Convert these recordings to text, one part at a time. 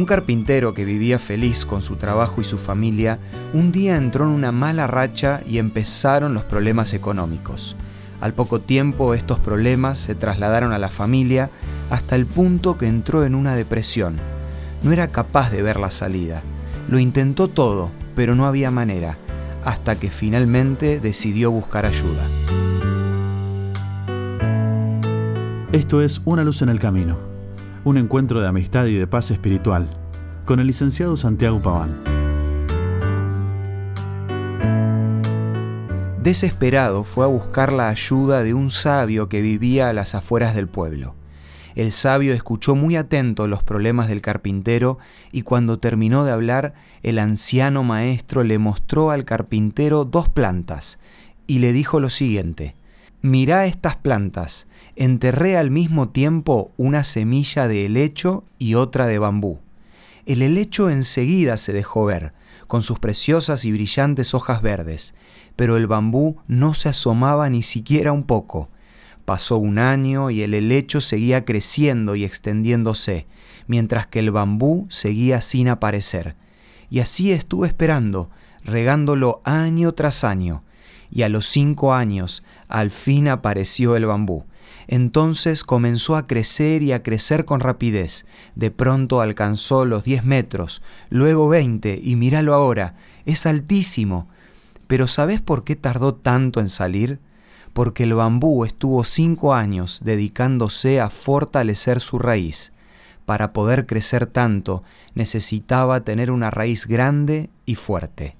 Un carpintero que vivía feliz con su trabajo y su familia, un día entró en una mala racha y empezaron los problemas económicos. Al poco tiempo estos problemas se trasladaron a la familia hasta el punto que entró en una depresión. No era capaz de ver la salida. Lo intentó todo, pero no había manera, hasta que finalmente decidió buscar ayuda. Esto es Una luz en el camino un encuentro de amistad y de paz espiritual, con el licenciado Santiago Paván. Desesperado fue a buscar la ayuda de un sabio que vivía a las afueras del pueblo. El sabio escuchó muy atento los problemas del carpintero y cuando terminó de hablar, el anciano maestro le mostró al carpintero dos plantas y le dijo lo siguiente, Mirá estas plantas, enterré al mismo tiempo una semilla de helecho y otra de bambú. El helecho enseguida se dejó ver, con sus preciosas y brillantes hojas verdes, pero el bambú no se asomaba ni siquiera un poco. Pasó un año y el helecho seguía creciendo y extendiéndose, mientras que el bambú seguía sin aparecer. Y así estuve esperando, regándolo año tras año, y a los cinco años al fin apareció el bambú. Entonces comenzó a crecer y a crecer con rapidez. De pronto alcanzó los diez metros, luego veinte, y míralo ahora, es altísimo. Pero ¿sabes por qué tardó tanto en salir? Porque el bambú estuvo cinco años dedicándose a fortalecer su raíz. Para poder crecer tanto necesitaba tener una raíz grande y fuerte.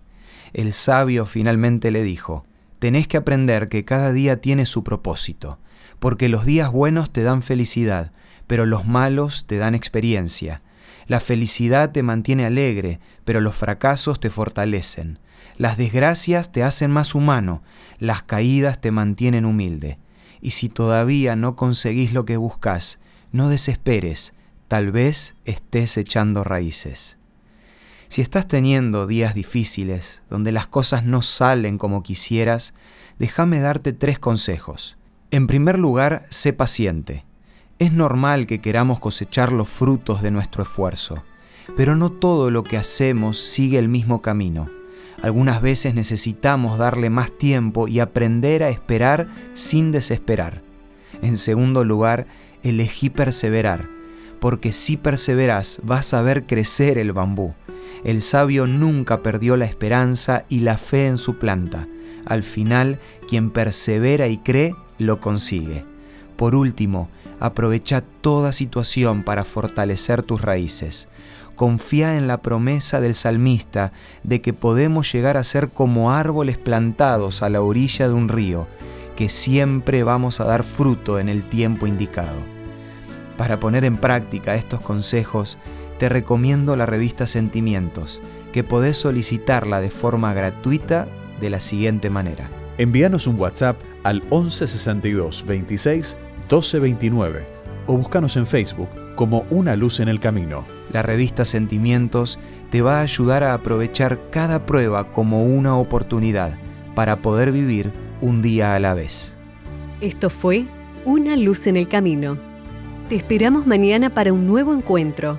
El sabio finalmente le dijo, tenés que aprender que cada día tiene su propósito, porque los días buenos te dan felicidad, pero los malos te dan experiencia. La felicidad te mantiene alegre, pero los fracasos te fortalecen. Las desgracias te hacen más humano, las caídas te mantienen humilde. Y si todavía no conseguís lo que buscas, no desesperes, tal vez estés echando raíces. Si estás teniendo días difíciles, donde las cosas no salen como quisieras, déjame darte tres consejos. En primer lugar, sé paciente. Es normal que queramos cosechar los frutos de nuestro esfuerzo, pero no todo lo que hacemos sigue el mismo camino. Algunas veces necesitamos darle más tiempo y aprender a esperar sin desesperar. En segundo lugar, elegí perseverar, porque si perseveras vas a ver crecer el bambú el sabio nunca perdió la esperanza y la fe en su planta. Al final, quien persevera y cree, lo consigue. Por último, aprovecha toda situación para fortalecer tus raíces. Confía en la promesa del salmista de que podemos llegar a ser como árboles plantados a la orilla de un río, que siempre vamos a dar fruto en el tiempo indicado. Para poner en práctica estos consejos, te recomiendo la revista Sentimientos, que podés solicitarla de forma gratuita de la siguiente manera. Envíanos un WhatsApp al 1162 26 1229 o búscanos en Facebook como Una Luz en el Camino. La revista Sentimientos te va a ayudar a aprovechar cada prueba como una oportunidad para poder vivir un día a la vez. Esto fue Una Luz en el Camino. Te esperamos mañana para un nuevo encuentro